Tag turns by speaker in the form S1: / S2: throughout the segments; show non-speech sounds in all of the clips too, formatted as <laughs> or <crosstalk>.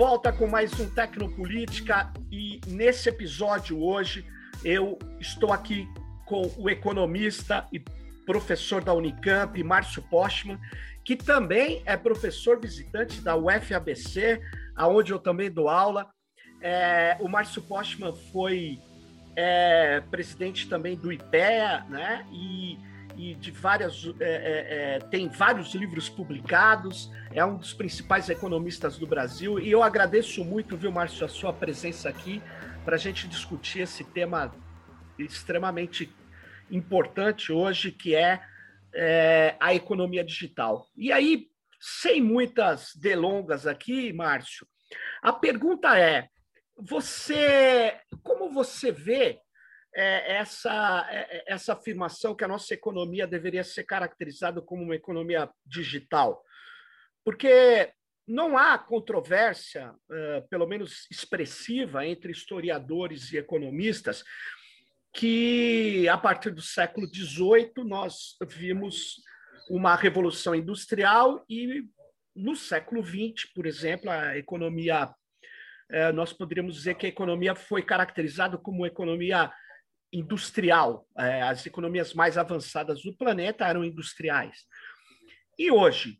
S1: volta com mais um Tecnopolítica e nesse episódio hoje eu estou aqui com o economista e professor da Unicamp, Márcio Postman, que também é professor visitante da UFABC, aonde eu também dou aula. É, o Márcio Postman foi é, presidente também do IPEA, né? E e de várias é, é, é, tem vários livros publicados, é um dos principais economistas do Brasil e eu agradeço muito, viu, Márcio, a sua presença aqui para a gente discutir esse tema extremamente importante hoje, que é, é, a economia digital. E aí, sem muitas delongas aqui, Márcio, a pergunta é: você, como você vê é, essa, é, é, essa afirmação que a nossa economia deveria ser caracterizada como uma economia digital. Porque não há controvérsia, uh, pelo menos expressiva, entre historiadores e economistas, que a partir do século XVIII nós vimos uma revolução industrial e no século XX, por exemplo, a economia, nós poderíamos dizer que a economia foi caracterizada como uma economia industrial. É, as economias mais avançadas do planeta eram industriais. E hoje,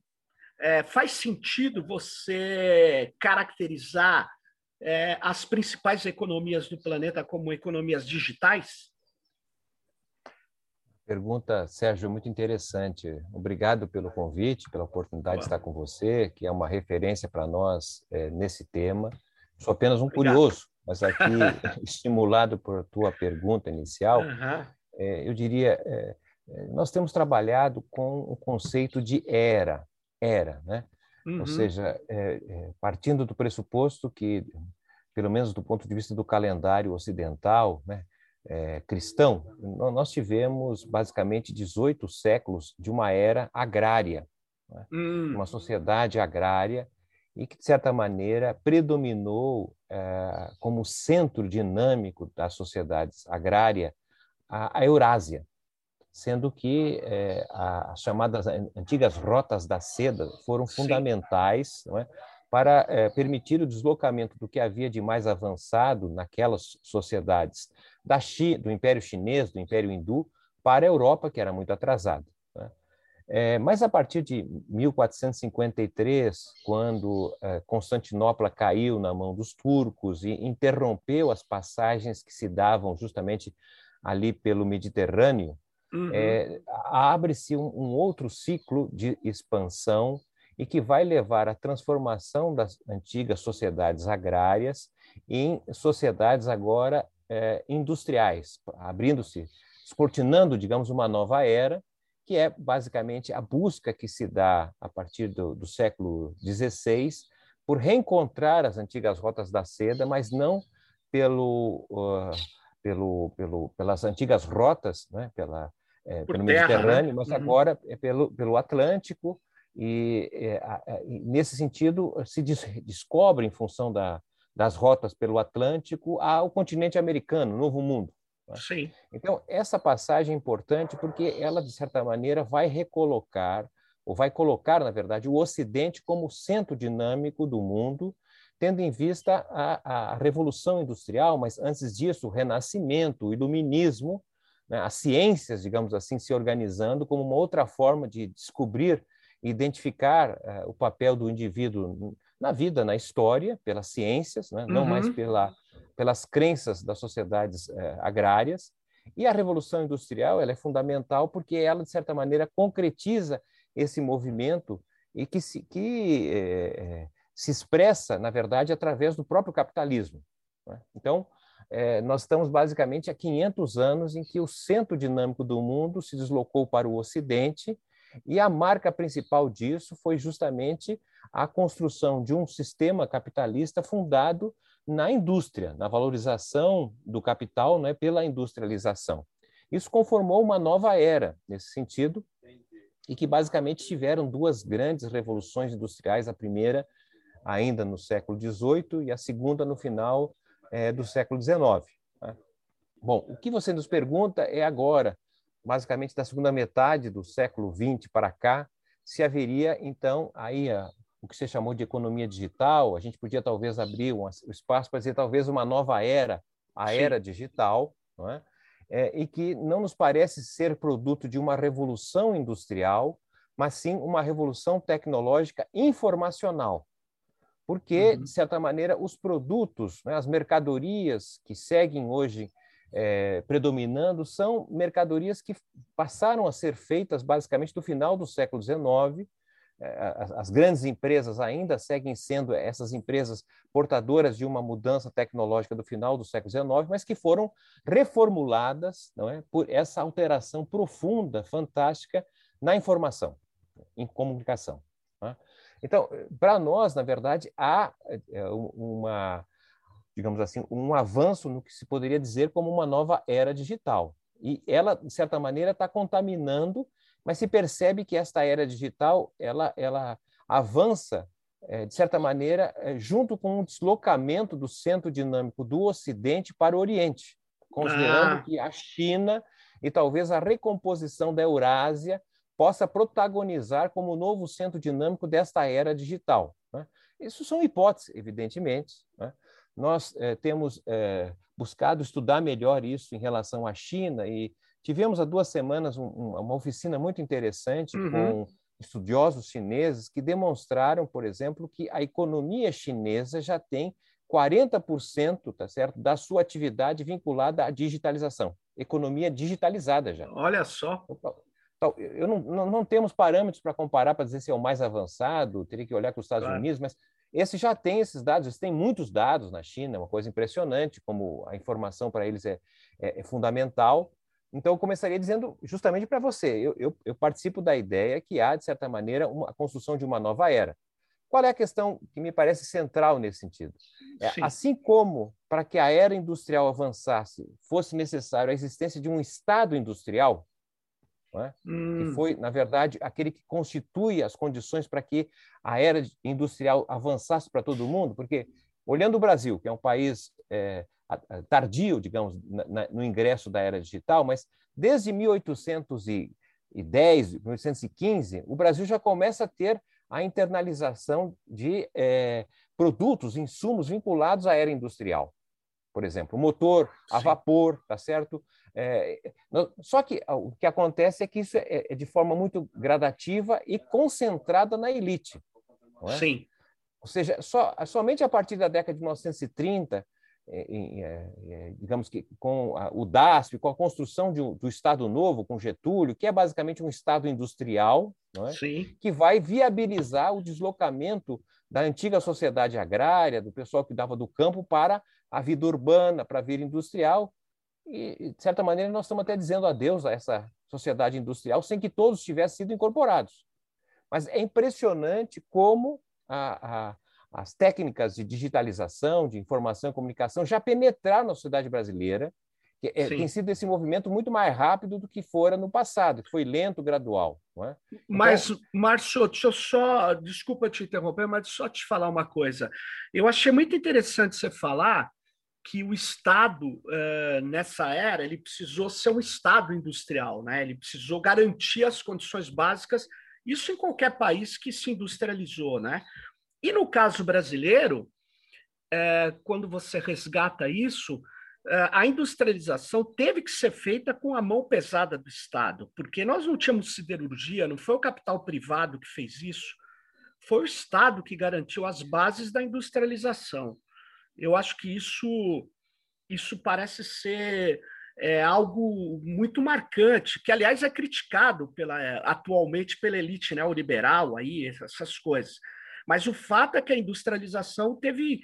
S1: é, faz sentido você caracterizar é, as principais economias do planeta como economias digitais?
S2: Pergunta, Sérgio, muito interessante. Obrigado pelo convite, pela oportunidade Boa. de estar com você, que é uma referência para nós é, nesse tema. Sou apenas um Obrigado. curioso mas aqui, <laughs> estimulado por tua pergunta inicial, uhum. é, eu diria, é, é, nós temos trabalhado com o conceito de era, era, né? Uhum. Ou seja, é, é, partindo do pressuposto que, pelo menos do ponto de vista do calendário ocidental, né, é, cristão, nós tivemos basicamente 18 séculos de uma era agrária, né? uhum. uma sociedade agrária e que, de certa maneira, predominou eh, como centro dinâmico das sociedades agrárias a, a Eurásia, sendo que eh, as chamadas antigas rotas da seda foram fundamentais é, para eh, permitir o deslocamento do que havia de mais avançado naquelas sociedades da do Império Chinês, do Império Hindu, para a Europa, que era muito atrasada. É, mas a partir de 1453, quando é, Constantinopla caiu na mão dos turcos e interrompeu as passagens que se davam justamente ali pelo Mediterrâneo, uhum. é, abre-se um, um, outro ciclo de expansão e que vai levar à transformação das antigas sociedades agrárias em sociedades agora é, industriais, abrindo-se, descortinando, digamos, uma nova era que é basicamente a busca que se dá a partir do, do século XVI por reencontrar as antigas rotas da seda, mas não pelo, uh, pelo, pelo, pelas antigas rotas, né? Pela, é, pelo terra, Mediterrâneo, né? mas uhum. agora é pelo, pelo Atlântico, e, é, e, nesse sentido se des, descobre, em função da, das rotas pelo Atlântico, a, o continente americano, o Novo Mundo.
S1: Né? Sim.
S2: Então, essa passagem é importante porque ela, de certa maneira, vai recolocar, ou vai colocar, na verdade, o Ocidente como centro dinâmico do mundo, tendo em vista a, a Revolução Industrial, mas antes disso, o Renascimento, o Iluminismo, né, as ciências, digamos assim, se organizando como uma outra forma de descobrir e identificar uh, o papel do indivíduo na vida, na história, pelas ciências, né? não uhum. mais pela pelas crenças das sociedades eh, agrárias. E a Revolução Industrial ela é fundamental porque ela, de certa maneira, concretiza esse movimento e que se, que, eh, se expressa, na verdade, através do próprio capitalismo. Né? Então, eh, nós estamos basicamente há 500 anos em que o centro dinâmico do mundo se deslocou para o Ocidente e a marca principal disso foi justamente a construção de um sistema capitalista fundado na indústria, na valorização do capital né, pela industrialização. Isso conformou uma nova era nesse sentido, e que basicamente tiveram duas grandes revoluções industriais, a primeira ainda no século XVIII e a segunda no final é, do século XIX. Né? Bom, o que você nos pergunta é agora, basicamente da segunda metade do século XX para cá, se haveria então aí o que você chamou de economia digital, a gente podia talvez abrir um, um espaço para dizer talvez uma nova era, a Sim. era digital, não é? é? e que não nos parece ser produto de uma revolução industrial, mas sim uma revolução tecnológica informacional. Porque, uhum. de certa maneira, os produtos, né, as mercadorias que seguem hoje é, predominando são mercadorias que passaram a ser feitas basicamente do final do século XIX. É, as grandes empresas ainda seguem sendo essas empresas portadoras de uma mudança tecnológica do final do século XIX, mas que foram reformuladas não é, por essa alteração profunda, fantástica na informação, em comunicação. É? Então, para nós, na verdade, há é, uma digamos assim, um avanço no que se poderia dizer como uma nova era digital. E ela, de certa maneira, está contaminando, mas se percebe que esta era digital ela, ela avança, é, de certa maneira, é, junto com um deslocamento do centro dinâmico do Ocidente para o Oriente, considerando ah. que a China e talvez a recomposição da Eurásia possa protagonizar como novo centro dinâmico desta era digital. Né? Isso são hipóteses, evidentemente. Né? Nós é, temos é, buscado estudar melhor isso em relação à China e tivemos há duas semanas um, uma oficina muito interessante uhum. com estudiosos chineses que demonstraram, por exemplo, que a economia chinesa já tem 40% tá certo, da sua atividade vinculada à digitalização. Economia digitalizada já.
S1: Olha só.
S2: Então, eu não, não, não temos parâmetros para comparar para dizer se é o mais avançado, teria que olhar com os Estados claro. Unidos, mas esse já tem esses dados, eles têm muitos dados na China, é uma coisa impressionante, como a informação para eles é, é, é, fundamental. Então, eu começaria dizendo justamente para você: eu, eu, eu, participo da ideia que há, de certa maneira, uma, a construção de uma nova era. Qual é a questão que me parece central nesse sentido? É, assim como para que a era industrial avançasse fosse necessário a existência de um Estado industrial, é? hum. que foi, na verdade, aquele que constitui as condições para que a era industrial avançasse para todo mundo, porque, olhando o Brasil, que é um país é, tardio, digamos, na, no ingresso da era digital, mas desde 1810, 1815, o Brasil já começa a ter a internalização de é, produtos, insumos vinculados à era industrial. Por exemplo, motor a vapor, tá certo? É, só que o que acontece é que isso é, é de forma muito gradativa e concentrada na elite. É?
S1: Sim.
S2: Ou seja, só, somente a partir da década de 1930, é, é, digamos que com o DASP, com a construção de, do Estado Novo, com Getúlio, que é basicamente um Estado industrial, é? que vai viabilizar o deslocamento da antiga sociedade agrária, do pessoal que dava do campo para a vida urbana, para a vida industrial, e, de certa maneira, nós estamos até dizendo adeus a essa sociedade industrial sem que todos tivessem sido incorporados. Mas é impressionante como a, a, as técnicas de digitalização, de informação e comunicação já penetraram na sociedade brasileira, que é, tem sido esse movimento muito mais rápido do que fora no passado, que foi lento, gradual. É?
S1: Então, mas, Márcio, deixa eu só, desculpa te interromper, mas só te falar uma coisa. Eu achei muito interessante você falar que o Estado, eh, nessa era, ele precisou ser um Estado industrial, né? ele precisou garantir as condições básicas, isso em qualquer país que se industrializou. Né? E no caso brasileiro, eh, quando você resgata isso, eh, a industrialização teve que ser feita com a mão pesada do Estado, porque nós não tínhamos siderurgia, não foi o capital privado que fez isso, foi o Estado que garantiu as bases da industrialização. Eu acho que isso, isso parece ser é, algo muito marcante, que aliás é criticado pela, atualmente pela elite neoliberal aí, essas coisas. Mas o fato é que a industrialização teve,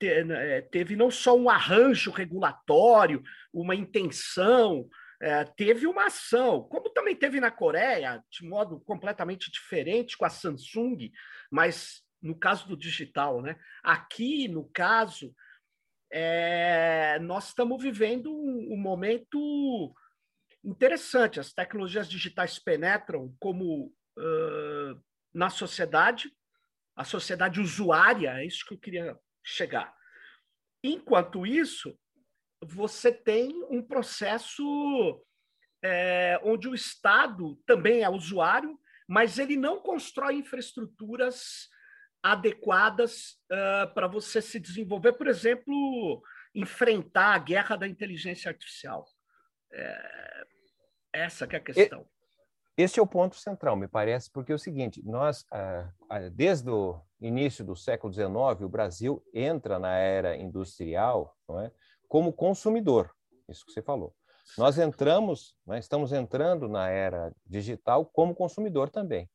S1: é, teve não só um arranjo regulatório, uma intenção, é, teve uma ação, como também teve na Coreia, de modo completamente diferente com a Samsung, mas no caso do digital, né? Aqui, no caso, é, nós estamos vivendo um, um, momento interessante. As tecnologias digitais penetram como uh, na sociedade, a sociedade usuária, é isso que eu queria chegar. Enquanto isso, você tem um processo é, onde o Estado também é usuário, mas ele não constrói infraestruturas adequadas uh, para você se desenvolver, por exemplo, enfrentar a guerra da inteligência artificial. É, essa que é a questão.
S2: Esse é o ponto central, me parece, porque é o seguinte: nós, ah, ah, desde o início do século XIX, o Brasil entra na era industrial é, como consumidor, isso que você falou. Nós entramos, né, estamos entrando na era digital como consumidor também.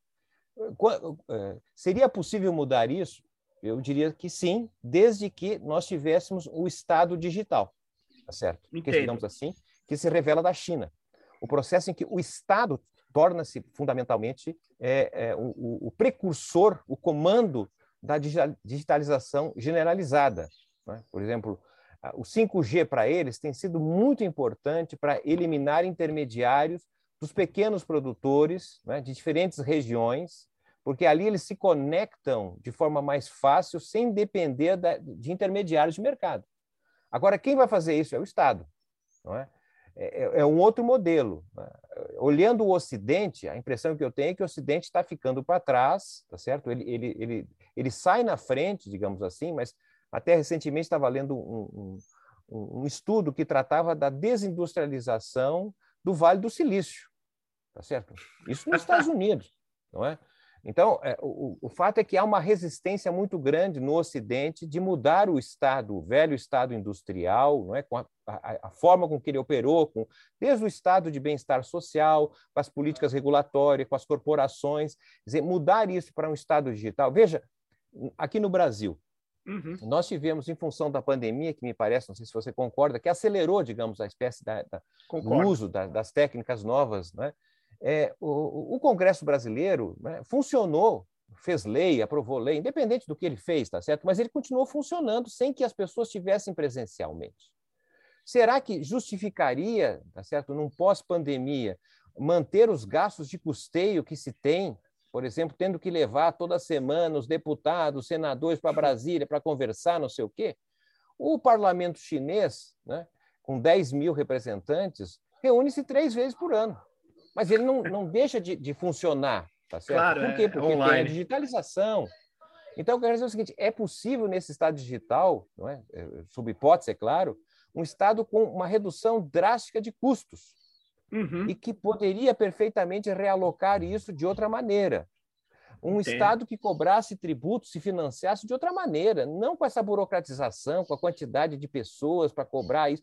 S2: Eh, seria possível mudar isso? Eu diria que sim, desde que nós tivéssemos o Estado digital, tá certo? Que, digamos assim, que se revela da China. O processo em que o Estado torna-se fundamentalmente é, é, o, o, precursor, o comando da digitalização generalizada. Né? Por exemplo, o 5G para eles tem sido muito importante para eliminar intermediários dos pequenos produtores né, de diferentes regiões, porque ali eles se conectam de forma mais fácil, sem depender da, de intermediários de mercado. Agora, quem vai fazer isso é o Estado. Não é? É, é, é um outro modelo. Olhando o Ocidente, a impressão que eu tenho é que o Ocidente está ficando para trás, tá certo? Ele, ele, ele, ele sai na frente, digamos assim, mas até recentemente estava lendo um, um, um estudo que tratava da desindustrialização do Vale do Silício, tá certo? Isso nos Estados Unidos, não é? Então, é, o, o, fato é que há uma resistência muito grande no Ocidente de mudar o Estado, o velho Estado industrial, não é? com a, a, a forma com que ele operou, com, desde o Estado de bem-estar social, com as políticas regulatórias, com as corporações, dizer, mudar isso para um Estado digital. Veja, aqui no Brasil, Uhum. Nós tivemos, em função da pandemia, que me parece, não sei se você concorda, que acelerou, digamos, a espécie da, da do uso da, das técnicas novas, né? É, o, o, Congresso brasileiro né, funcionou, fez lei, aprovou lei, independente do que ele fez, tá certo? Mas ele continuou funcionando sem que as pessoas estivessem presencialmente. Será que justificaria, tá certo, num pós-pandemia, manter os gastos de custeio que se tem, por exemplo, tendo que levar toda semana os deputados, os senadores para Brasília para conversar, não sei o quê? O parlamento chinês, né, com 10 mil representantes, reúne-se três vezes por ano mas ele não, não deixa de, de funcionar, tá certo?
S1: Claro,
S2: Por quê?
S1: É
S2: Porque
S1: online.
S2: tem a digitalização. Então, eu quero dizer o seguinte: é possível nesse estado digital, não é? é? sob hipótese, é claro, um estado com uma redução drástica de custos uhum. e que poderia perfeitamente realocar isso de outra maneira. Um Entendo. Estado que cobrasse tributos, se financiasse de outra maneira, não com essa burocratização, com a quantidade de pessoas para cobrar isso.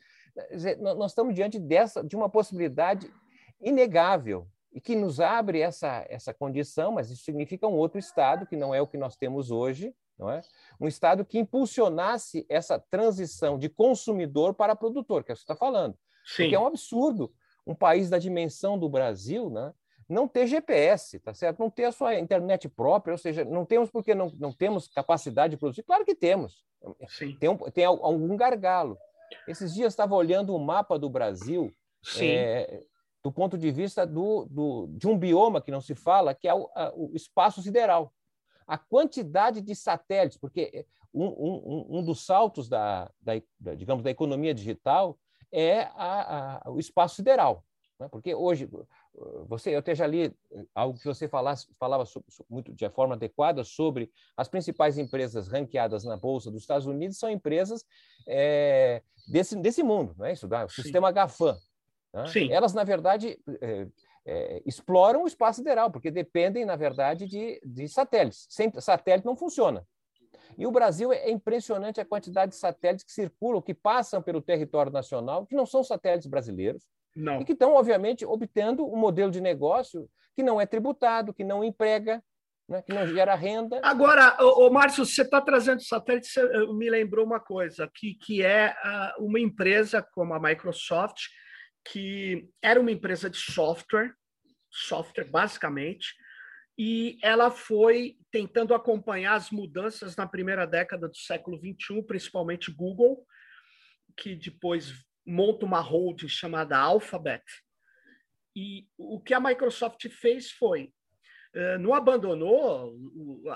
S2: Nós estamos diante dessa, de uma possibilidade inegável e que nos abre essa, essa condição, mas isso significa um outro Estado, que não é o que nós temos hoje, não é? um Estado que impulsionasse essa transição de consumidor para produtor, que é o que você está falando. Sim. Porque é um absurdo um país da dimensão do Brasil né, não ter GPS, tá certo? não ter a sua internet própria, ou seja, não temos porque não, não temos capacidade de produzir. Claro que temos. Sim. Tem, um, tem algum gargalo. Esses dias estava olhando o mapa do Brasil, é, do ponto de vista do, do, de um bioma que não se fala, que é o, a, o espaço sideral. A quantidade de satélites, porque um, um, um dos saltos da, da, da, digamos, da economia digital é a, a, o espaço sideral. Né? Porque hoje, você, eu até já li algo que você falasse, falava sobre, muito de forma adequada sobre as principais empresas ranqueadas na Bolsa dos Estados Unidos são empresas é, desse, desse mundo, não é isso? O sistema GAFAM. Né? Elas, na verdade, é, é, exploram o espaço sideral, porque dependem, na verdade, de, de satélites. Sem satélite não funciona. E o Brasil é impressionante a quantidade de satélites que circulam, que passam pelo território nacional, que não são satélites brasileiros, não. e que estão, obviamente, obtendo um modelo de negócio que não é tributado, que não emprega, né, que não gera renda.
S1: Agora, o Márcio, você está trazendo satélite, você me lembrou uma coisa, que, que é uh, uma empresa como a Microsoft, que era uma empresa de software, software basicamente, e ela foi tentando acompanhar as mudanças na primeira década do século XXI, principalmente Google, que depois monta uma holding chamada Alphabet. E o que a Microsoft fez foi eh, não abandonou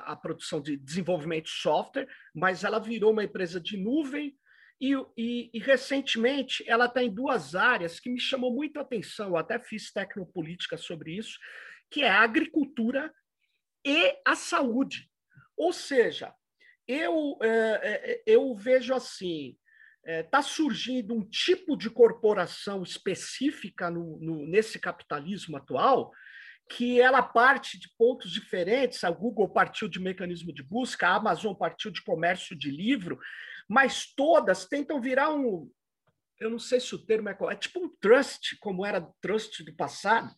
S1: a produção de desenvolvimento de software, mas ela virou uma empresa de nuvem e, e, e, recentemente ela está em duas áreas que me chamou muito a atenção, eu até fiz tecnopolítica sobre isso, que é a agricultura e a saúde. Ou seja, eu, é, eu vejo assim, está surgindo um tipo de corporação específica no, no, nesse capitalismo atual que ela parte de pontos diferentes. A Google partiu de mecanismo de busca, a Amazon partiu de comércio de livro, mas todas tentam virar um. Eu não sei se o termo é é tipo um trust, como era trust do passado,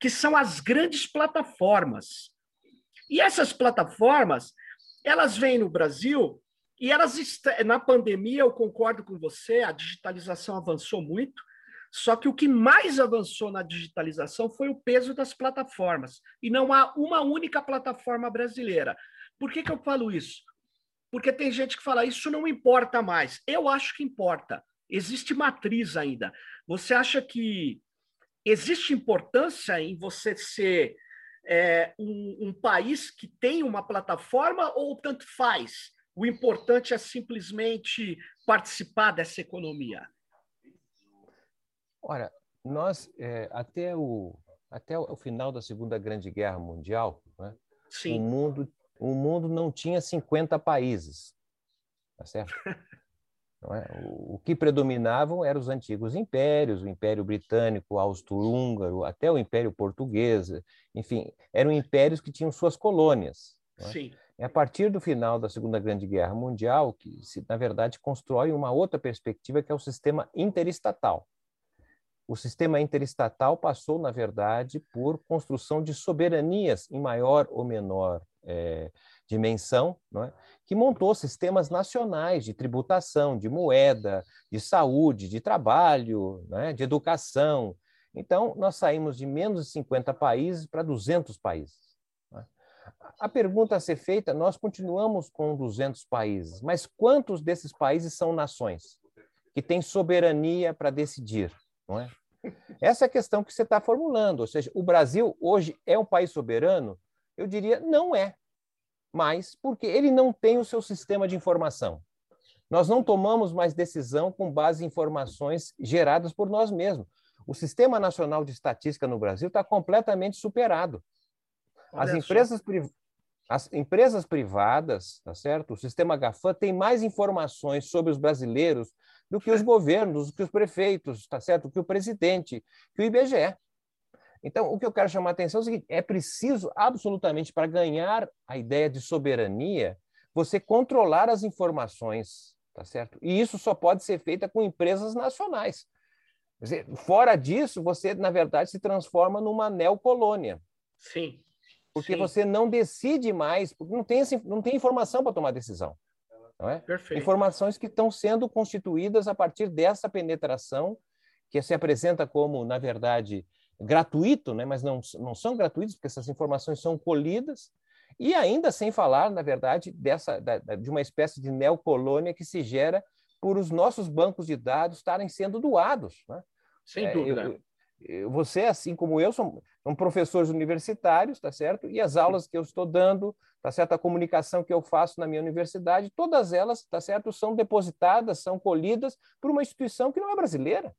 S1: que são as grandes plataformas. E essas plataformas, elas vêm no Brasil e elas na pandemia, eu concordo com você, a digitalização avançou muito, só que o que mais avançou na digitalização foi o peso das plataformas. E não há uma única plataforma brasileira. Por que, que eu falo isso? Porque tem gente que fala, isso não importa mais. Eu acho que importa. Existe matriz ainda. Você acha que existe importância em você ser é, um, um país que tem uma plataforma ou tanto faz? O importante é simplesmente participar dessa economia.
S2: Ora, nós, é, até, o, até o final da Segunda Grande Guerra Mundial, né, o, mundo, o mundo não tinha 50 países, tá certo? <laughs> É? O, o, que predominavam eram os antigos impérios, o Império Britânico, Austro-Húngaro, até o Império Português, enfim, eram impérios que tinham suas colônias. É? Sim. É a partir do final da Segunda Grande Guerra Mundial que se, na verdade, constrói uma outra perspectiva que é o sistema interestatal o sistema interestatal passou, na verdade, por construção de soberanias em maior ou menor é, dimensão, é? que montou sistemas nacionais de tributação, de moeda, de saúde, de trabalho, é? de educação. Então, nós saímos de menos de 50 países para 200 países. É? A pergunta a ser feita: nós continuamos com 200 países, mas quantos desses países são nações que têm soberania para decidir? Não é? Essa é a questão que você está formulando. Ou seja, o Brasil hoje é um país soberano? Eu diria não é. Mas porque ele não tem o seu sistema de informação. Nós não tomamos mais decisão com base em informações geradas por nós mesmos. O Sistema Nacional de Estatística no Brasil está completamente superado. As empresas, as empresas privadas, tá certo? O sistema GAFAM tem mais informações sobre os brasileiros do que os governos, do que os prefeitos, tá certo? Do que o presidente, que o IBGE. Então, o que eu quero chamar a atenção é o seguinte: é preciso, absolutamente, para ganhar a ideia de soberania, você controlar as informações, tá certo? E isso só pode ser feito com empresas nacionais. Dizer, fora disso, você, na verdade, se transforma numa neocolônia.
S1: Sim.
S2: Porque Sim. você não decide mais, porque não tem, não tem informação para tomar decisão. Não é? Perfeito. Informações que estão sendo constituídas a partir dessa penetração, que se apresenta como, na verdade, gratuito, né? mas não, não são gratuitos, porque essas informações são colhidas, e ainda sem falar, na verdade, dessa, da, de uma espécie de neocolônia que se gera por os nossos bancos de dados estarem sendo doados. Né?
S1: Sem é, dúvida.
S2: Eu, você, assim como eu, são, são professores universitários, tá certo? E as aulas que eu estou dando, tá certo? A comunicação que eu faço na minha universidade, todas elas, tá certo? São depositadas, são colhidas por uma instituição que não é brasileira.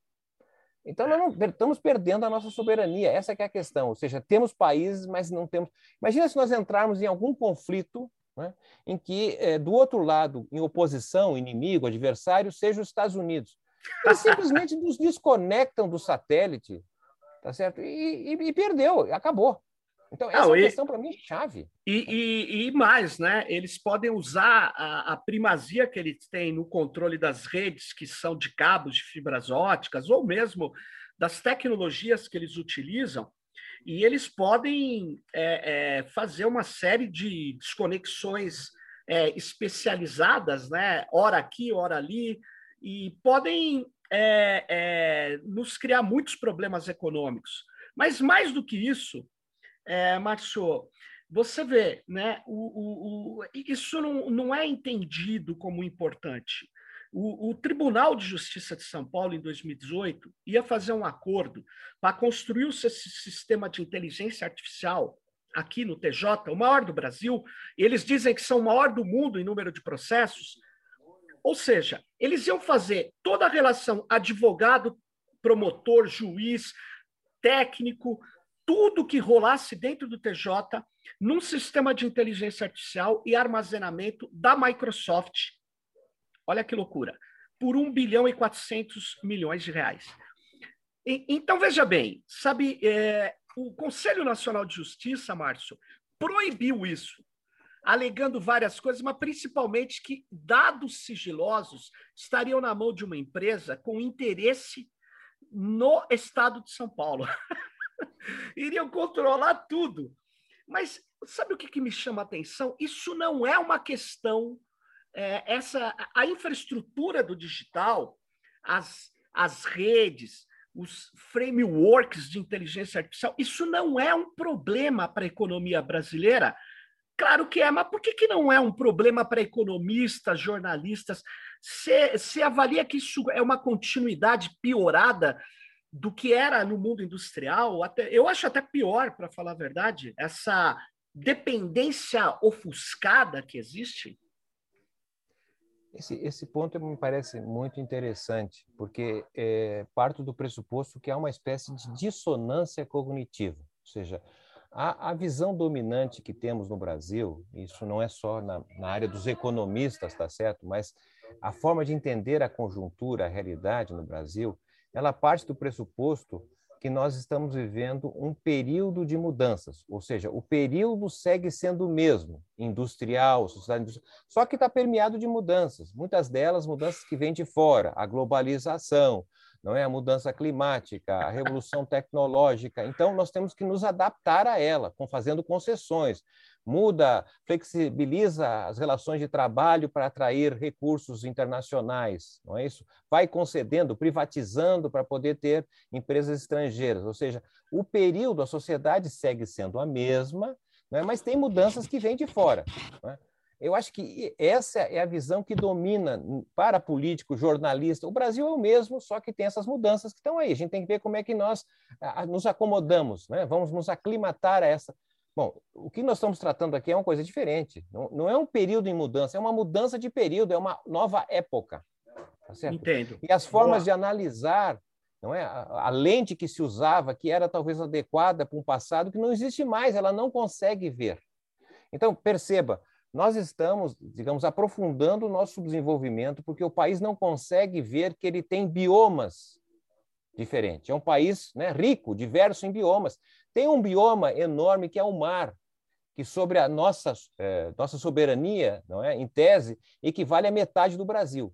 S2: Então, nós não, estamos perdendo a nossa soberania. Essa é a questão. Ou seja, temos países, mas não temos. Imagina se nós entrarmos em algum conflito né, em que, é, do outro lado, em oposição, inimigo, adversário, seja os Estados Unidos. Eles simplesmente nos desconectam do satélite, tá certo? E, e, e perdeu, acabou. Então, essa é uma questão para mim chave.
S1: E, e, e, mais, né? Eles podem usar a, a, primazia que eles têm no controle das redes, que são de cabos de fibras óticas, ou mesmo das tecnologias que eles utilizam, e eles podem é, é, fazer uma série de desconexões é, especializadas, né? Hora aqui, hora ali, e podem é, é, nos criar muitos problemas econômicos. Mas mais do que isso, é, você vê, né, o, o, o, isso não, não é entendido como importante. O, o, Tribunal de Justiça de São Paulo, em 2018, ia fazer um acordo para construir esse sistema de inteligência artificial aqui no TJ, o maior do Brasil. Eles dizem que são o maior do mundo em número de processos. Ou seja, eles iam fazer toda a relação advogado, promotor, juiz, técnico, tudo que rolasse dentro do TJ num sistema de inteligência artificial e armazenamento da Microsoft. Olha que loucura. Por 1 bilhão e 400 milhões de reais. E, então, veja bem, sabe, é, o Conselho Nacional de Justiça, Márcio, proibiu isso, alegando várias coisas, mas principalmente que dados sigilosos estariam na mão de uma empresa com interesse no estado de São Paulo. <laughs> Iriam controlar tudo. Mas sabe o que, que me chama a atenção? Isso não é uma questão. É, essa A infraestrutura do digital, as, as redes, os frameworks de inteligência artificial, isso não é um problema para a economia brasileira. Claro que é, mas por que, que não é um problema para economistas, jornalistas? Você avalia que isso é uma continuidade piorada do que era no mundo industrial? Até, eu acho até pior, para falar a verdade, essa dependência ofuscada que existe.
S2: Esse, esse ponto me parece muito interessante, porque é, parto do pressuposto que há uma espécie de dissonância cognitiva, ou seja, a, a visão dominante que temos no Brasil, isso não é só na, na área dos economistas, tá certo? Mas a forma de entender a conjuntura, a realidade no Brasil, ela parte do pressuposto que nós estamos vivendo um período de mudanças, ou seja, o período segue sendo o mesmo, industrial, sociedade industrial, só que está permeado de mudanças, muitas delas mudanças que vêm de fora, a globalização, não é a mudança climática, a revolução tecnológica. Então nós temos que nos adaptar a ela, com fazendo concessões, muda, flexibiliza as relações de trabalho para atrair recursos internacionais, não é isso? Vai concedendo, privatizando para poder ter empresas estrangeiras. Ou seja, o período, a sociedade segue sendo a mesma, é? mas tem mudanças que vêm de fora. É? Eu acho que essa é a visão que domina para político, jornalista. O Brasil é o mesmo, só que tem essas mudanças que estão aí. A gente tem que ver como é que nós nos acomodamos, né? vamos nos aclimatar a essa Bom, o que nós estamos tratando aqui é uma coisa diferente. Não, não é um período em mudança, é uma mudança de período, é uma nova época.
S1: Tá Entendo.
S2: E as formas Boa. de analisar, não é? A, a, lente que se usava, que era talvez adequada para um passado que não existe mais, ela não consegue ver. Então, perceba, nós estamos, digamos, aprofundando o nosso desenvolvimento porque o país não consegue ver que ele tem biomas diferentes. É um país né, rico, diverso em biomas. Tem um bioma enorme que é o mar, que sobre a nossa, é, nossa soberania, não é, em tese, equivale a metade do Brasil.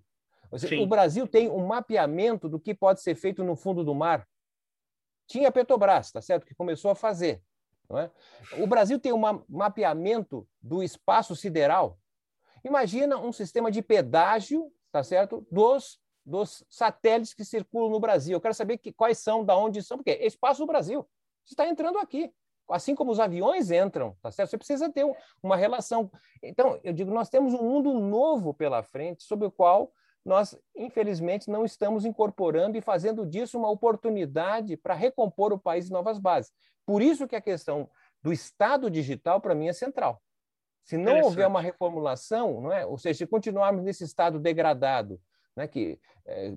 S2: Seja, o Brasil tem um mapeamento do que pode ser feito no fundo do mar. Tinha a Petrobras, tá certo, que começou a fazer. Não é? O Brasil tem um mapeamento do espaço sideral. Imagina um sistema de pedágio, tá certo, dos dos satélites que circulam no Brasil. Eu quero saber que, quais são, da onde são, porque é espaço do Brasil está entrando aqui. Assim como os aviões entram, tá certo? Você precisa ter uma relação. Então, eu digo, nós temos um mundo novo pela frente, sobre o qual nós, infelizmente, não estamos incorporando e fazendo disso uma oportunidade para recompor o país em novas bases. Por isso que a questão do Estado digital, para mim, é central. Se não houver uma reformulação, não é? ou seja, se continuarmos nesse estado degradado, né, que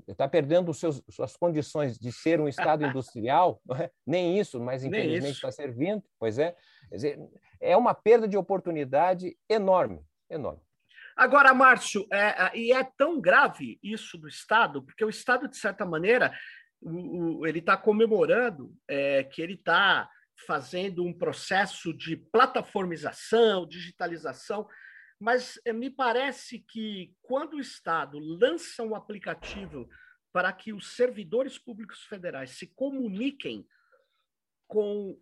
S2: está é, perdendo seus, suas condições de ser um Estado <laughs> industrial, é? nem isso, mas infelizmente está servindo, pois é. Dizer, é uma perda de oportunidade enorme, enorme.
S1: Agora, Márcio, é, e é tão grave isso do Estado, porque o Estado, de certa maneira, o, o, ele está comemorando é, que ele está fazendo um processo de plataformização, digitalização, mas eh, me parece que quando o Estado lança um aplicativo para que os servidores públicos federais se comuniquem com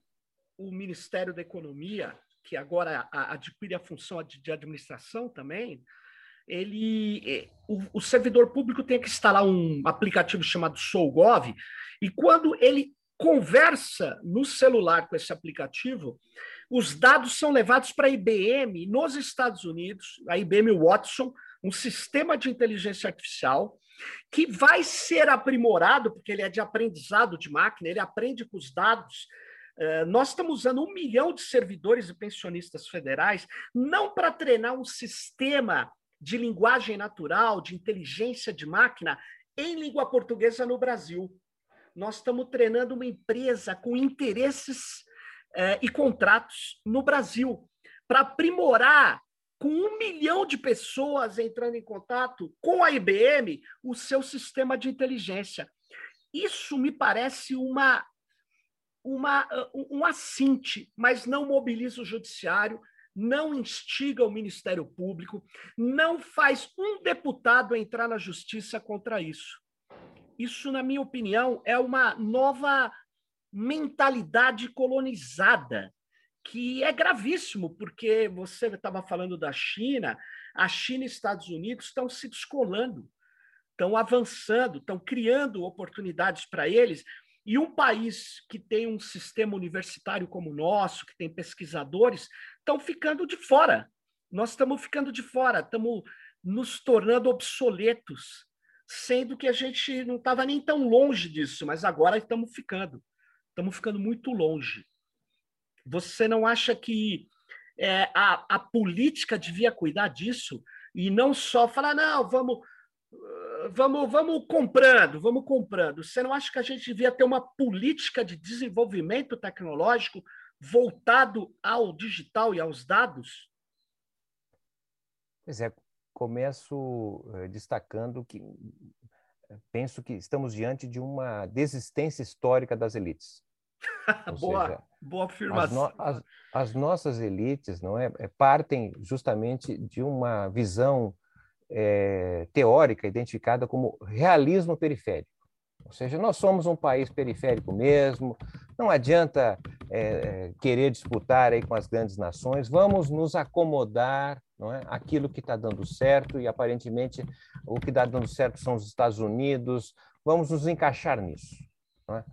S1: o Ministério da Economia, que agora adquire a função de administração também, ele, eh, o, o servidor público tem que instalar um aplicativo chamado SouGov, e quando ele conversa no celular com esse aplicativo, os dados são levados para a IBM nos Estados Unidos, a IBM Watson, um sistema de inteligência artificial que vai ser aprimorado, porque ele é de aprendizado de máquina, ele aprende com os dados. Eh, nós estamos usando um milhão de servidores e pensionistas federais, não para treinar um sistema de linguagem natural, de inteligência de máquina em língua portuguesa no Brasil. Nós estamos treinando uma empresa com interesses é, e contratos no Brasil, para aprimorar com um milhão de pessoas entrando em contato com a IBM, o seu sistema de inteligência. Isso me parece uma, uma, um assinte, mas não mobiliza o judiciário, não instiga o Ministério Público, não faz um deputado entrar na justiça contra isso. Isso, na minha opinião, é uma nova mentalidade colonizada que é gravíssimo, porque você estava falando da China, a China e Estados Unidos estão se descolando, estão avançando, estão criando oportunidades para eles. E um país que tem um sistema universitário como o nosso, que tem pesquisadores, estão ficando de fora. Nós estamos ficando de fora, estamos nos tornando obsoletos, sendo que a gente não estava nem tão longe disso, mas agora estamos ficando. Estamos ficando muito longe. Você não acha que é, a, a política devia cuidar disso e não só falar, não, vamos, vamos, vamos comprando, vamos comprando. Você não acha que a gente devia ter uma política de desenvolvimento tecnológico voltado ao digital e aos dados?
S2: Pois é, começo eh, destacando que penso que estamos diante de uma desistência histórica das elites. <laughs>
S1: boa, seja, boa afirmação.
S2: As, no, as, as, nossas elites não é, é, partem justamente de uma visão é, teórica identificada como realismo periférico. Ou seja, nós somos um país periférico mesmo, não adianta é, querer disputar aí com as grandes nações, vamos nos acomodar não é? aquilo que está dando certo, e aparentemente o que está dando certo são os Estados Unidos, vamos nos encaixar nisso. É?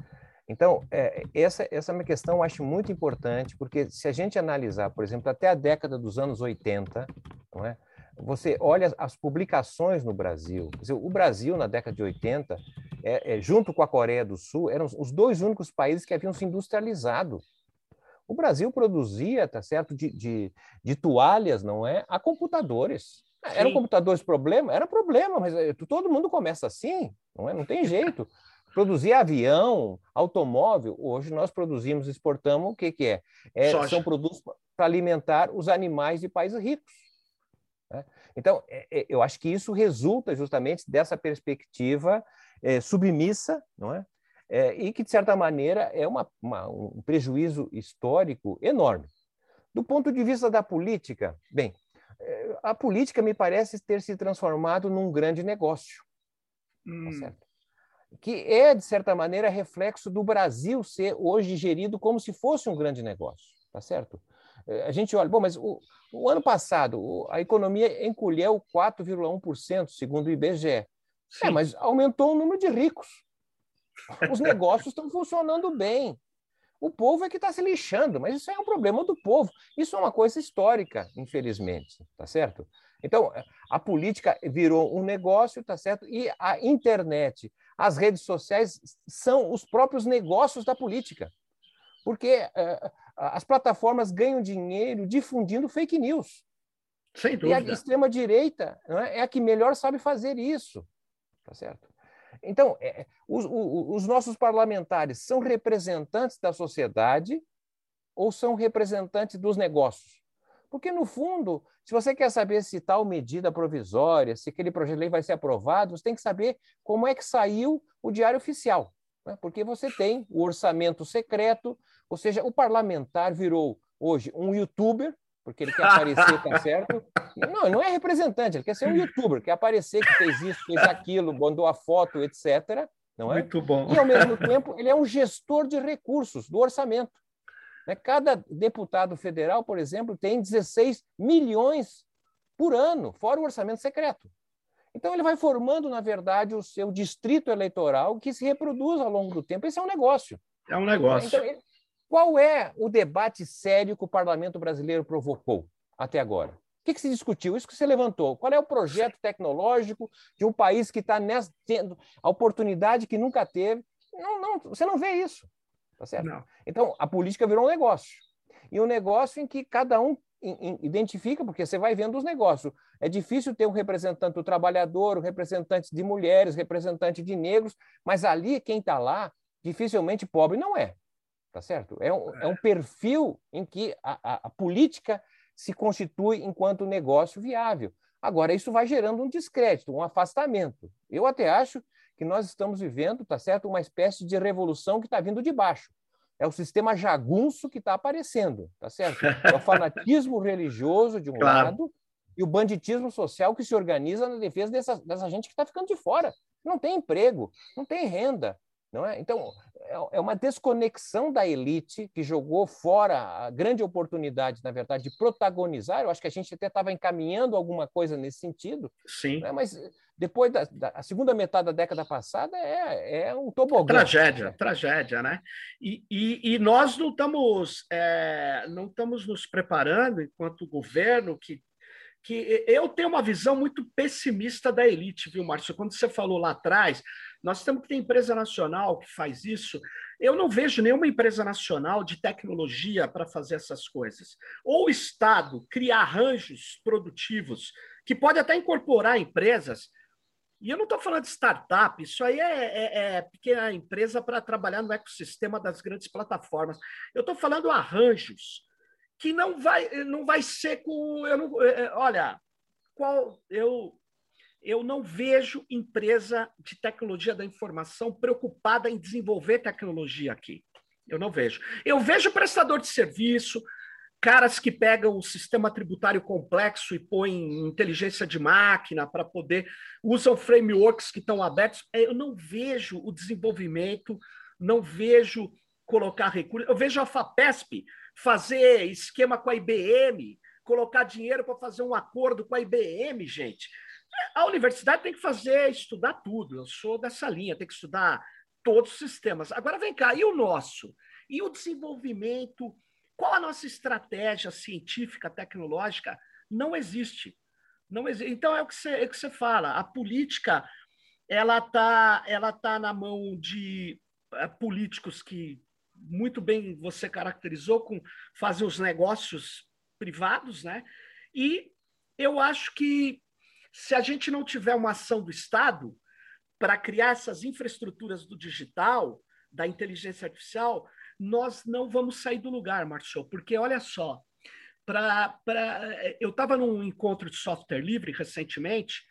S2: Então, é, essa, essa é uma questão eu acho muito importante, porque se a gente analisar, por exemplo, até a década dos anos 80, não é? Você olha as publicações no Brasil. O Brasil, na década de 80, é, é, junto com a Coreia do Sul, eram os dois únicos países que haviam se industrializado. O Brasil produzia, tá certo, de, de, de toalhas, não é, a computadores. Sim. Eram computadores problema? Era problema, mas eh, todo mundo começa assim, não é? Não tem jeito. <laughs> Produzir avião, automóvel, hoje nós produzimos, exportamos, o que, que é? é são produtos para alimentar os animais de países ricos. Né? Então, é, é, eu acho que isso resulta justamente dessa perspectiva é, submissa, não é? e que, de certa maneira, é uma, uma, um prejuízo histórico enorme. Do ponto de vista da política, bem, a política me parece ter se transformado num grande negócio. Tá hum. Tá certo? que é, de certa maneira, reflexo do Brasil ser hoje gerido como se fosse um grande negócio, tá certo? É, a gente olha, bom, mas o, o ano passado a economia encolheu 4,1%, segundo o IBGE. É, mas aumentou o número de ricos. Os negócios estão funcionando bem. O povo é que está se lixando, mas isso é um problema do povo. Isso é uma coisa histórica, infelizmente, tá certo? Então, a política virou um negócio, tá certo? E a internet, as redes sociais são os próprios negócios da política. Porque uh, as plataformas ganham dinheiro difundindo fake news.
S1: Sem dúvida.
S2: E a extrema-direita é? é a que melhor sabe fazer isso. Tá certo? Então, é, os, os, nossos parlamentares são representantes da sociedade ou são representantes dos negócios? Porque, no fundo, se você quer saber se tal medida provisória, se aquele projeto de lei vai ser aprovado, você tem que saber como é que saiu o diário oficial. Né? Porque você tem o orçamento secreto, ou seja, o parlamentar virou hoje um youtuber, porque ele quer aparecer, tá certo? <laughs> Não, não é representante, ele quer ser um youtuber, quer aparecer que fez isso, fez aquilo, mandou a foto, etc. Não é?
S1: Muito bom.
S2: E, ao mesmo tempo, ele é um gestor de recursos do orçamento. Né? Cada deputado federal, por exemplo, tem 16 milhões por ano, fora o orçamento secreto. Então, ele vai formando, na verdade, o seu distrito eleitoral que se reproduz ao longo do tempo. Esse é um negócio.
S1: É um negócio. Então,
S2: qual é o debate sério que o parlamento brasileiro provocou até agora? O que, que se discutiu? Isso que você levantou. Qual é o projeto tecnológico de um país que está tendo a oportunidade que nunca teve? Não, não, você não vê isso. Tá certo? Não. Então, a política virou um negócio. E um negócio em que cada um identifica, porque você vai vendo os negócios. É difícil ter um representante do trabalhador, um representante de mulheres, representante de negros, mas ali quem está lá, dificilmente pobre não é. Tá certo? É um, é um perfil em que a, a, a política se constitui enquanto negócio viável. Agora, isso vai gerando um descrédito, um afastamento. Eu até acho que nós estamos vivendo, tá certo, uma espécie de revolução que está vindo de baixo. É o sistema jagunço que está aparecendo, tá certo? É o <laughs> fanatismo religioso de um claro. lado e o banditismo social que se organiza na defesa dessa, dessa gente que está ficando de fora. Não tem emprego, não tem renda, não é? Então, é, é uma desconexão da elite que jogou fora a grande oportunidade, na verdade, de protagonizar. Eu acho que a gente até estava encaminhando alguma coisa nesse sentido.
S1: Sim.
S2: Né? Mas depois da, da segunda metade da década passada é, é um tobogã.
S1: Tragédia, tragédia, né? E, e, e nós não estamos, é, não estamos nos preparando enquanto governo que que eu tenho uma visão muito pessimista da elite, viu, Márcio? Quando você falou lá atrás, nós temos que ter empresa nacional que faz isso. Eu não vejo nenhuma empresa nacional de tecnologia para fazer essas coisas. Ou o Estado cria arranjos produtivos que pode até incorporar empresas. E eu não estou falando de startup, isso aí é, é, é pequena empresa para trabalhar no ecossistema das grandes plataformas. Eu estou falando arranjos que não vai, não vai ser com. Eu não, é, é, olha, qual eu eu não vejo empresa de tecnologia da informação preocupada em desenvolver tecnologia aqui. Eu não vejo. Eu vejo prestador de serviço, caras que pegam o sistema tributário complexo e põem inteligência de máquina para poder usam frameworks que estão abertos. Eu não vejo o desenvolvimento, não vejo colocar recursos. Eu vejo a Fapesp fazer esquema com a IBM, colocar dinheiro para fazer um acordo com a IBM, gente. A universidade tem que fazer, estudar tudo. Eu sou dessa linha, tem que estudar todos os sistemas. Agora vem cá, e o nosso? E o desenvolvimento? Qual a nossa estratégia científica, tecnológica? Não existe. Não existe. Então é o que você, é o que você fala. A política ela está ela tá na mão de é, políticos que muito bem você caracterizou com fazer os negócios privados, né? E eu acho que se a gente não tiver uma ação do Estado para criar essas infraestruturas do digital, da inteligência artificial, nós não vamos sair do lugar, Marcelo, porque olha só, pra, pra, eu estava num encontro de software livre recentemente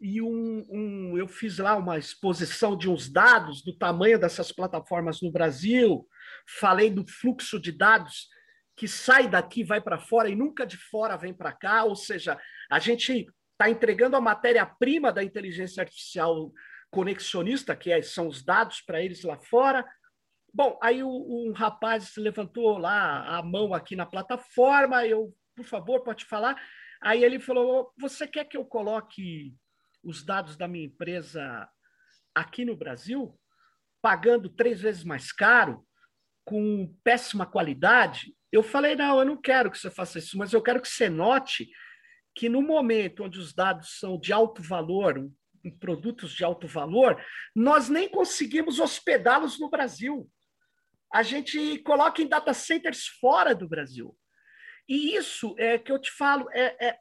S1: e um, um, eu fiz lá uma exposição de uns dados do tamanho dessas plataformas no Brasil, falei do fluxo de dados que sai daqui, vai para fora e nunca de fora vem para cá, ou seja, a gente está entregando a matéria-prima da inteligência artificial conexionista, que é, são os dados para eles lá fora. Bom, aí um rapaz levantou lá a mão aqui na plataforma, eu, por favor, pode falar. Aí ele falou: Você quer que eu coloque os dados da minha empresa aqui no Brasil, pagando três vezes mais caro, com péssima qualidade? Eu falei: não, eu não quero que você faça isso, mas eu quero que você note que no momento onde os dados são de alto valor, produtos de alto valor, nós nem conseguimos hospedá-los no Brasil. A gente coloca em data centers fora do Brasil. E isso é que eu te falo, é, é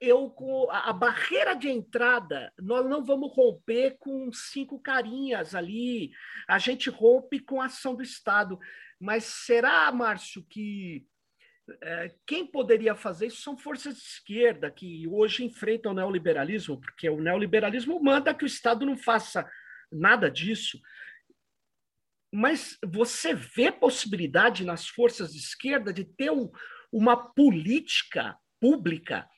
S1: eu a barreira de entrada nós não vamos romper com cinco carinhas ali a gente rompe com a ação do Estado mas será Márcio que quem poderia fazer isso são forças de esquerda que hoje enfrentam o neoliberalismo porque o neoliberalismo manda que o Estado não faça nada disso mas você vê possibilidade nas forças de esquerda de ter um, uma política pública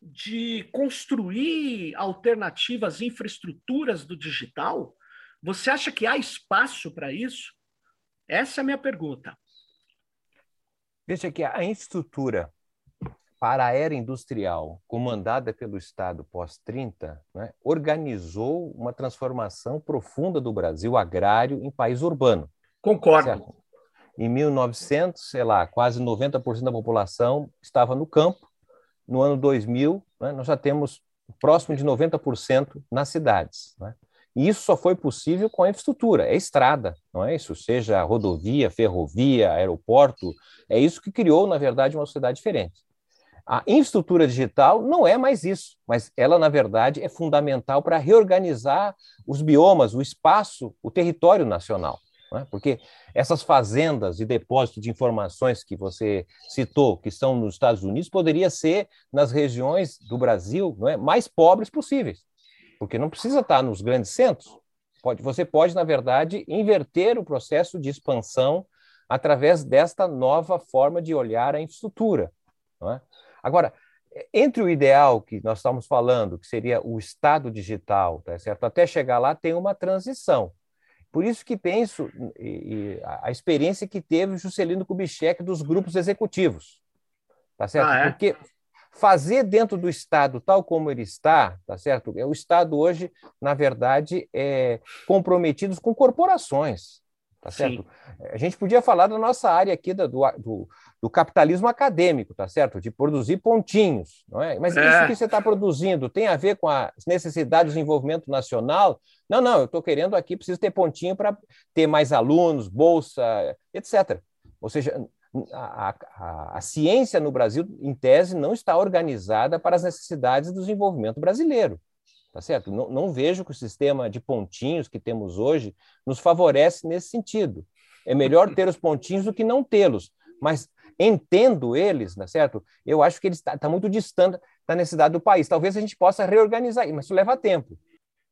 S1: de construir alternativas, infraestruturas do digital? Você acha que há espaço para isso? Essa é a minha pergunta.
S2: Veja que a infraestrutura para a era industrial, comandada pelo Estado pós-30, né, organizou uma transformação profunda do Brasil agrário em país urbano.
S1: Concordo. Certo?
S2: Em 1900, sei lá, quase 90% da população estava no campo, no ano 2000, né, nós já temos próximo de 90% nas cidades. Né? E isso só foi possível com a infraestrutura, é estrada, não é isso? Seja rodovia, ferrovia, aeroporto, é isso que criou, na verdade, uma sociedade diferente. A infraestrutura digital não é mais isso, mas ela, na verdade, é fundamental para reorganizar os biomas, o espaço, o território nacional.
S3: É? Porque essas fazendas e depósitos de informações que você citou, que estão nos Estados Unidos, poderia ser nas regiões do Brasil é, mais pobres possíveis, porque não precisa estar nos grandes centros. Pode, você pode, na verdade, inverter o processo de expansão através desta nova forma de olhar a infraestrutura. É? Agora, entre o ideal que nós estamos falando, que seria o Estado digital, tá certo? até chegar lá, tem uma transição. Por isso que penso e, e a experiência que teve o Juscelino Kubitschek dos grupos executivos, tá certo? Ah, é? Porque fazer dentro do Estado tal como ele está, tá certo? É o Estado hoje, na verdade, é comprometido com corporações, tá certo? Sim. A gente podia falar da nossa área aqui do, do, do, capitalismo acadêmico, tá certo? De produzir pontinhos, não é? Mas é. isso que você está produzindo tem a ver com as necessidades de desenvolvimento nacional? Não, não, eu estou querendo aqui, preciso ter pontinho para ter mais alunos, bolsa, etc. Ou seja, a, a, a, ciência no Brasil, em tese, não está organizada para as necessidades do desenvolvimento brasileiro. Tá certo? Não, não vejo que o sistema de pontinhos que temos hoje nos favorece nesse sentido. É melhor ter os pontinhos do que não tê-los. Mas entendo eles, tá certo? Eu acho que ele está, está muito distante da necessidade do país. Talvez a gente possa reorganizar, mas isso leva tempo.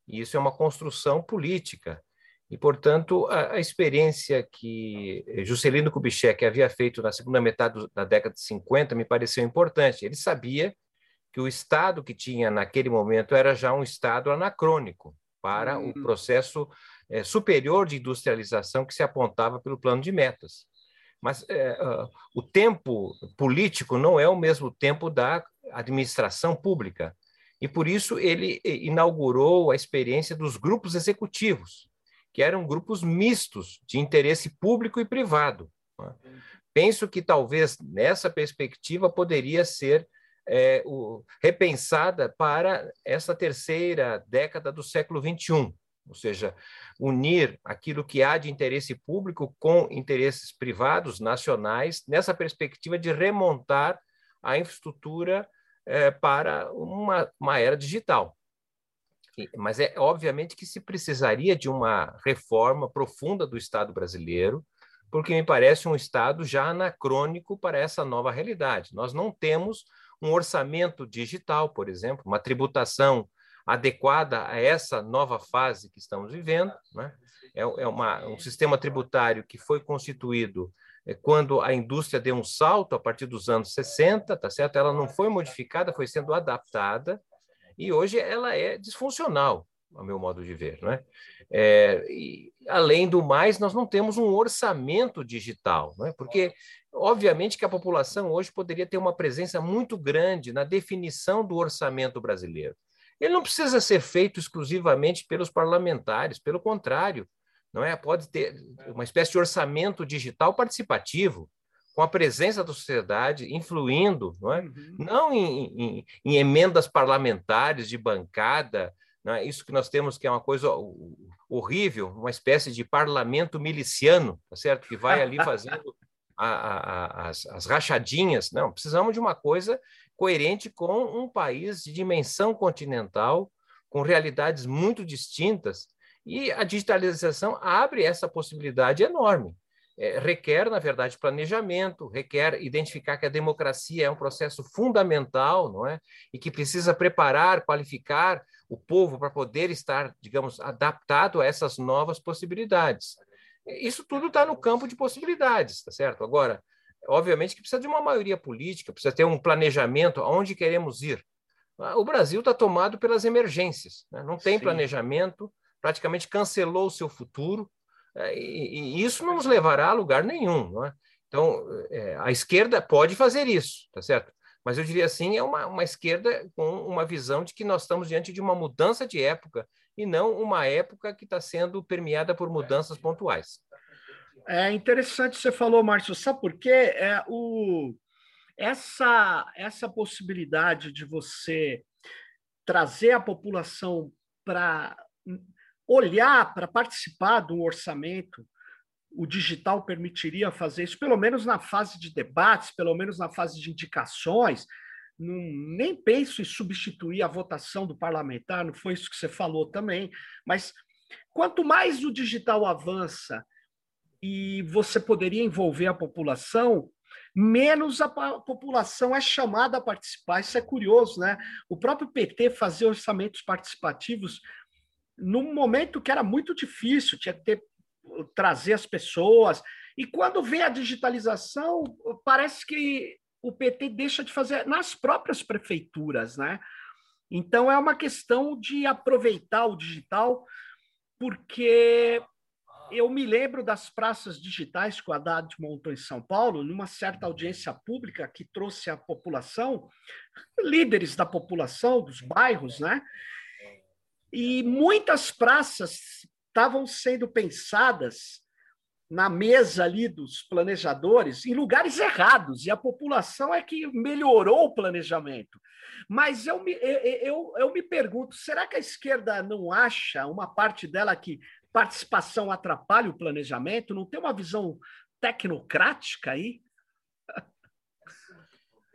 S2: Isso é uma construção política. E, portanto, a, a experiência que Juscelino Kubitschek havia feito na segunda metade da década de 50 me pareceu importante. Ele sabia que o Estado que tinha naquele momento era já um Estado anacrônico para uhum. o processo é, superior de industrialização que se apontava pelo plano de metas. Mas é, uh, o tempo político não é o mesmo tempo da administração pública. E por isso ele inaugurou a experiência dos grupos executivos, que eram grupos mistos de interesse público e privado. Né? Penso que talvez nessa perspectiva poderia ser é, o, repensada para essa terceira década do século XXI, ou seja, unir aquilo que há de interesse público com interesses privados nacionais, nessa perspectiva de remontar a infraestrutura é, para uma, uma era digital. Mas é obviamente que se precisaria de uma reforma profunda do Estado brasileiro, porque me parece um Estado já anacrônico para essa nova realidade. Nós não temos um orçamento digital, por exemplo, uma tributação adequada a essa nova fase que estamos vivendo. Né? É, é uma, um sistema tributário que foi constituído é, quando a indústria deu um salto a partir dos anos 60, tá certo? Ela não foi modificada, foi sendo adaptada e hoje ela é disfuncional, a meu modo de ver, né? É, e, além do mais, nós não temos um orçamento digital, né? Porque Obviamente que a população hoje poderia ter uma presença muito grande na definição do orçamento brasileiro. Ele não precisa ser feito exclusivamente pelos parlamentares, pelo contrário, não é? Pode ter uma espécie de orçamento digital participativo, com a presença da sociedade influindo, não é? Uhum. Não em, em, em, emendas parlamentares de bancada, não é? Isso que nós temos que é uma coisa horrível, uma espécie de parlamento miliciano, tá certo? Que vai ali fazendo a, a, as, as rachadinhas. Não, precisamos de uma coisa coerente com um país de dimensão continental, com realidades muito distintas, e a digitalização abre essa possibilidade enorme. É, requer, na verdade, planejamento, requer identificar que a democracia é um processo fundamental, não é? E que precisa preparar, qualificar o povo para poder estar, digamos, adaptado a essas novas possibilidades. Isso tudo está no campo de possibilidades, tá certo? Agora, obviamente que precisa de uma maioria política, precisa ter um planejamento aonde queremos ir. O Brasil está tomado pelas emergências, né? não tem Sim. planejamento, praticamente cancelou o seu futuro, e, e, isso não nos levará a lugar nenhum. Não é? Então, é, a esquerda pode fazer isso, tá certo? Mas eu diria assim, é uma, uma esquerda com uma visão de que nós estamos diante de uma mudança de época e não uma época que está sendo permeada por mudanças pontuais.
S1: É interessante você falou, Márcio, sabe por quê? É, o, essa, essa possibilidade de você trazer a população para olhar, para participar do orçamento, o digital permitiria fazer isso, pelo menos na fase de debates, pelo menos na fase de indicações, não, nem penso em substituir a votação do parlamentar, não foi isso que você falou também, mas quanto mais o digital avança e você poderia envolver a população, menos a população é chamada a participar. Isso é curioso, né? O próprio PT fazia orçamentos participativos num momento que era muito difícil, tinha que ter, trazer as pessoas. E quando vem a digitalização, parece que o PT deixa de fazer nas próprias prefeituras, né? Então é uma questão de aproveitar o digital, porque eu me lembro das praças digitais que o Haddad montou em São Paulo, numa certa audiência pública que trouxe a população, líderes da população, dos bairros, né? E muitas praças estavam sendo pensadas na mesa ali dos planejadores em lugares errados, e a população é que melhorou o planejamento. Mas eu me, eu, eu me pergunto, será que a esquerda não acha, uma parte dela, que participação atrapalha o planejamento? Não tem uma visão tecnocrática aí? <laughs>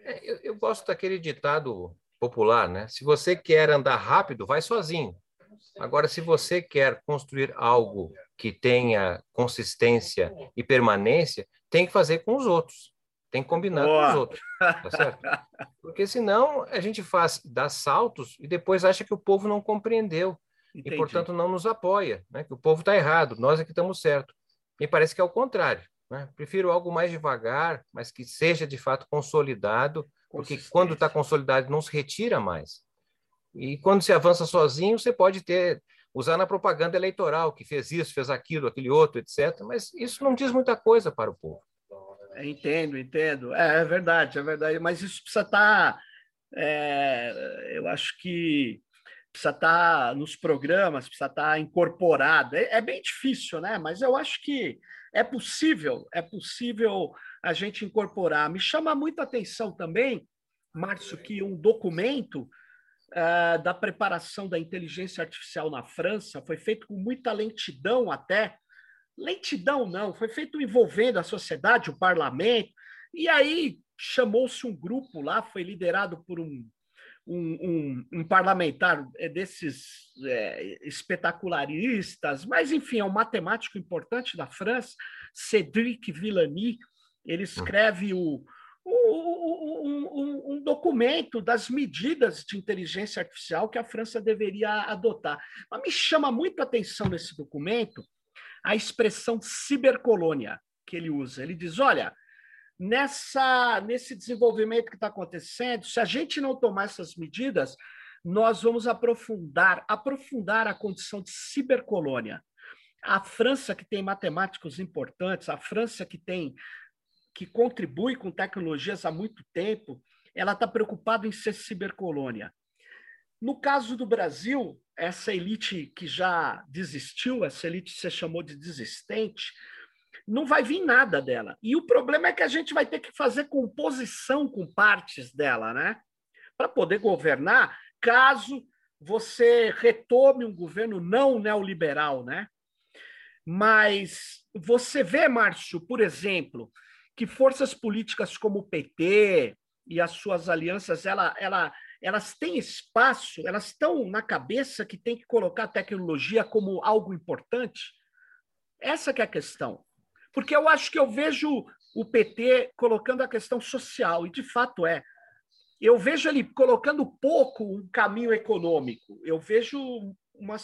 S2: É, eu, eu gosto daquele ditado popular, né? Se você quer andar rápido, vai sozinho. Agora, se você quer construir algo que tenha consistência e permanência, tem que fazer com os outros. Tem que combinar Boa. com os outros. Tá certo? Porque senão a gente faz, dá saltos e depois acha que o povo não compreendeu. Entendi. E, portanto, não nos apoia, né? que o povo está errado, nós é que estamos certo. Me parece que é o contrário. Né? Prefiro algo mais devagar, mas que seja de fato consolidado, porque quando está consolidado não se retira mais. E quando se avança sozinho, você pode ter usar na propaganda eleitoral que fez isso, fez aquilo, aquele outro, etc. Mas isso não diz muita coisa para o povo.
S1: Entendo, entendo. É, é verdade, é verdade. Mas isso precisa estar. Tá, é, eu acho que precisa estar tá nos programas, precisa estar tá incorporado. É, é, bem difícil, né? Mas eu acho que é possível, é possível a gente incorporar. Me chama muita atenção também, Márcio, que um documento uh, da preparação da inteligência artificial na França foi feito com muita lentidão até. Lentidão não, foi feito envolvendo a sociedade, o parlamento, e aí chamou-se um grupo lá, foi liderado por um, um, um, um parlamentar é, desses é, espetacularistas, mas enfim, é um matemático importante da França, Cédric Villani, ele escreve o, um, documento das medidas de inteligência artificial que a França deveria adotar. Mas me chama muito a atenção nesse documento a expressão cibercolônia que ele usa. Ele diz: olha, nessa, nesse desenvolvimento que está acontecendo, se a gente não tomar essas medidas, nós vamos aprofundar, aprofundar a condição de cibercolônia. A França, que tem matemáticos importantes, a França que tem que contribui com tecnologias há muito tempo, ela está preocupada em ser cibercolônia. No caso do Brasil, essa elite que já desistiu, essa elite que você chamou de desistente, não vai vir nada dela. E o problema é que a gente vai ter que fazer composição com partes dela, né? Para poder governar, caso você retome um governo não neoliberal, né? Mas você vê, Márcio, por exemplo, que forças políticas como o PT e as suas alianças, ela, ela, elas têm espaço, elas estão na cabeça que tem que colocar a tecnologia como algo importante? Essa que é a questão. Porque eu acho que eu vejo o PT colocando a questão social, e de fato é. Eu vejo ele colocando pouco um caminho econômico. Eu vejo uma.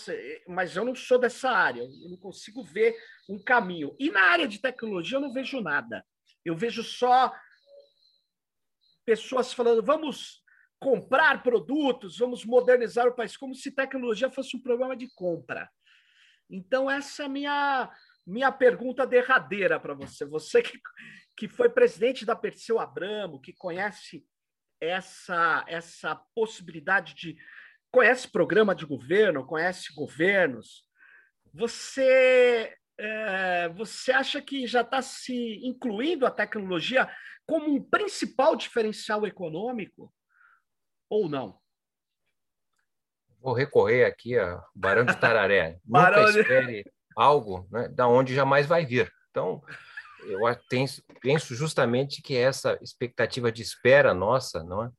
S1: Mas eu não sou dessa área, eu não consigo ver um caminho. E na área de tecnologia eu não vejo nada. Eu vejo só pessoas falando: vamos comprar produtos, vamos modernizar o país, como se tecnologia fosse um problema de compra. Então, essa é a minha, minha pergunta derradeira para você. Você que, que foi presidente da Perseu Abramo, que conhece essa, essa possibilidade de. conhece programa de governo, conhece governos. Você é, você acha que já está se incluindo a tecnologia como um principal diferencial econômico ou não?
S2: Vou recorrer aqui a Barão de Tararé. <laughs> Barão Nunca espere algo né, da onde jamais vai vir. Então, eu penso justamente que essa expectativa de espera nossa não é,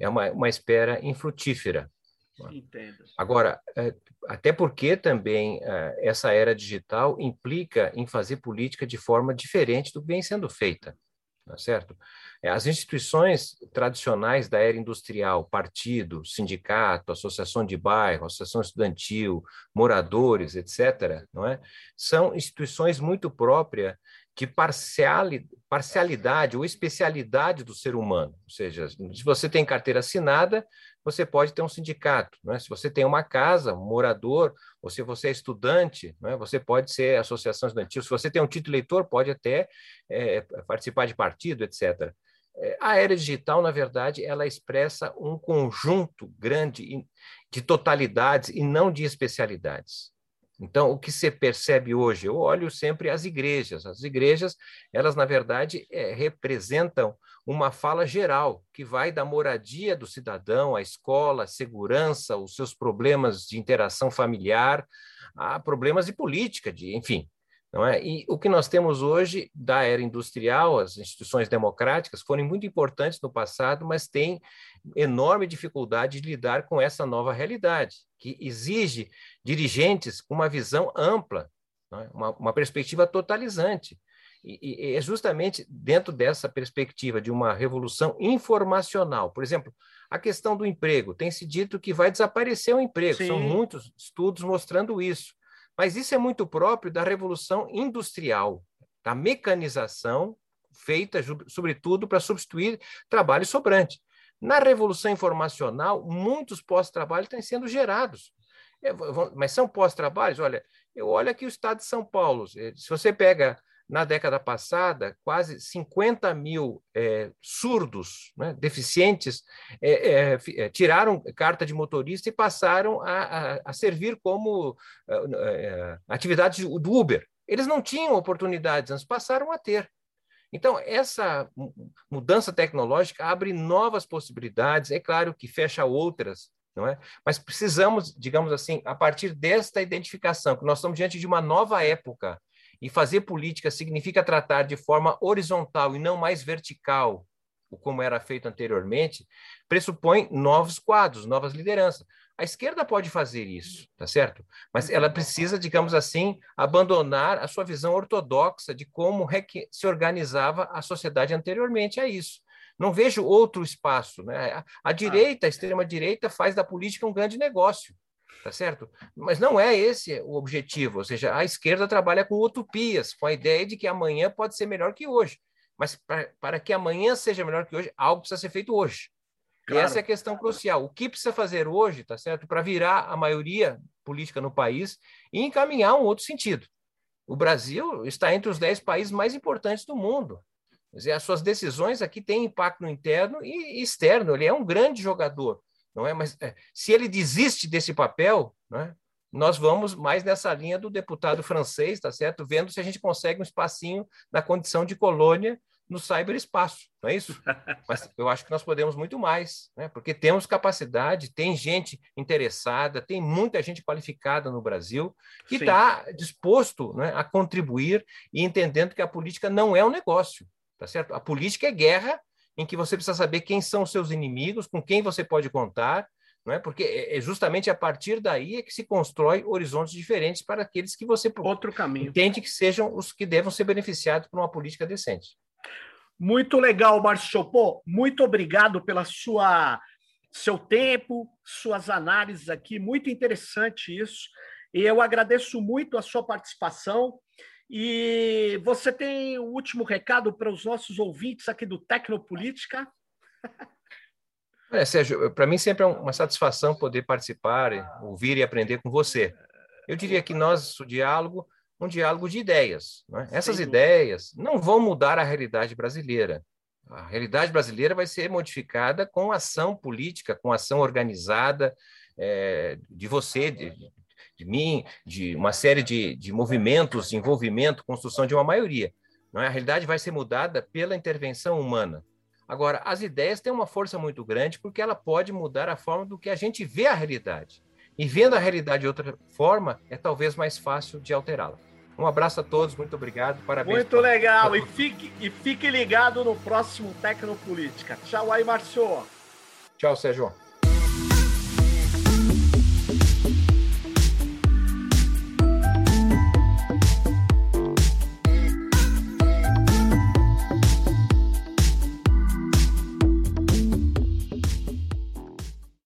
S2: é uma, uma espera infrutífera.
S1: Entendo.
S2: Agora, é, até porque também é, essa era digital implica em fazer política de forma diferente do que vem sendo feita, tá certo? É, as instituições tradicionais da era industrial, partido, sindicato, associação de bairro, associação estudantil, moradores, etc., não é? são instituições muito próprias de parcialidade ou especialidade do ser humano. Ou seja, se você tem carteira assinada, você pode ter um sindicato. Né? Se você tem uma casa, um morador, ou se você é estudante, né? você pode ser associação estudantil. Se você tem um título eleitor, pode até é, participar de partido, etc. É, a era digital, na verdade, ela expressa um conjunto grande de totalidades e não de especialidades. Então, o que se percebe hoje? Eu olho sempre as igrejas. As igrejas, elas, na verdade, é, representam uma fala geral, que vai da moradia do cidadão, à escola, à segurança, os seus problemas de interação familiar, a problemas de política, de, enfim. Não é? E o que nós temos hoje da era industrial, as instituições democráticas foram muito importantes no passado, mas têm enorme dificuldade de lidar com essa nova realidade, que exige dirigentes com uma visão ampla, é? uma, uma, perspectiva totalizante. E, e é justamente dentro dessa perspectiva de uma revolução informacional, por exemplo, a questão do emprego, tem se dito que vai desaparecer o emprego, Sim. são muitos estudos mostrando isso. Mas isso é muito próprio da revolução industrial, da mecanização feita, sobretudo, para substituir trabalho sobrante. Na revolução informacional, muitos pós-trabalhos têm sendo gerados. É, mas são pós-trabalhos? Olha, eu olho aqui o estado de São Paulo. Se você pega na década passada, quase 50 mil é, surdos, né, deficientes, é, é, tiraram carta de motorista e passaram a, a, a servir como atividade do Uber. Eles não tinham oportunidades antes, passaram a ter. Então, essa mudança tecnológica abre novas possibilidades, é claro que fecha outras, não é? Mas precisamos, digamos assim, a partir desta identificação, que nós estamos diante de uma nova época, e fazer política significa tratar de forma horizontal e não mais vertical, como era feito anteriormente, pressupõe novos quadros, novas lideranças. A esquerda pode fazer isso, tá certo? Mas ela precisa, digamos assim, abandonar a sua visão ortodoxa de como é que se organizava a sociedade anteriormente a isso. Não vejo outro espaço. Né? A, a direita, a extrema-direita, faz da política um grande negócio tá certo? Mas não é esse o objetivo, ou seja, a esquerda trabalha com utopias, com a ideia de que amanhã pode ser melhor que hoje. Mas para que amanhã seja melhor que hoje, algo precisa ser feito hoje. Claro. E essa é a questão crucial. O que precisa fazer hoje, tá certo? Para virar a maioria política no país e encaminhar um outro sentido. O Brasil está entre os dez países mais importantes do mundo. Quer dizer, as suas decisões aqui têm impacto interno e externo. Ele é um grande jogador não é? Mas é, se ele desiste desse papel, é? nós vamos mais nessa linha do deputado francês, tá certo? Vendo se a gente consegue um espacinho na condição de colônia no cyberespaço, não é isso? <laughs> Mas eu acho que nós podemos muito mais, né? porque temos capacidade, tem gente interessada, tem muita gente qualificada no Brasil que está disposto né, a contribuir e entendendo que a política não é um negócio, tá certo? A política é guerra em que você precisa saber quem são os seus inimigos, com quem você pode contar, não é? Porque é, é justamente a partir daí é que se constrói horizontes diferentes para aqueles que você
S1: outro caminho
S2: entende que sejam os que devam ser beneficiados por uma política decente.
S1: Muito legal, Márcio Chopô. Muito obrigado pela sua seu tempo, suas análises aqui, muito interessante isso. E eu agradeço muito a sua participação. E você tem o último recado para os nossos ouvintes aqui do Tecnopolítica? <laughs>
S2: É, Sérgio, para mim sempre é uma satisfação poder participar, ouvir e aprender com você. Eu diria que nós, o diálogo, um diálogo de ideias. É? Essas Sim. ideias não vão mudar a realidade brasileira. A realidade brasileira vai ser modificada com ação política, com ação organizada é, de você, de, de mim, de uma série de, de movimentos, de envolvimento, construção de uma maioria. Não é? A realidade vai ser mudada pela intervenção humana. Agora, as ideias têm uma força muito grande porque ela pode mudar a forma do que a gente vê a realidade. E vendo a realidade de outra forma, é talvez mais fácil de alterá-la. Um abraço a todos, muito obrigado, parabéns.
S1: Muito legal, e fique, e fique ligado no próximo Tecnopolítica. Tchau aí, Marcio.
S2: Tchau, Sérgio.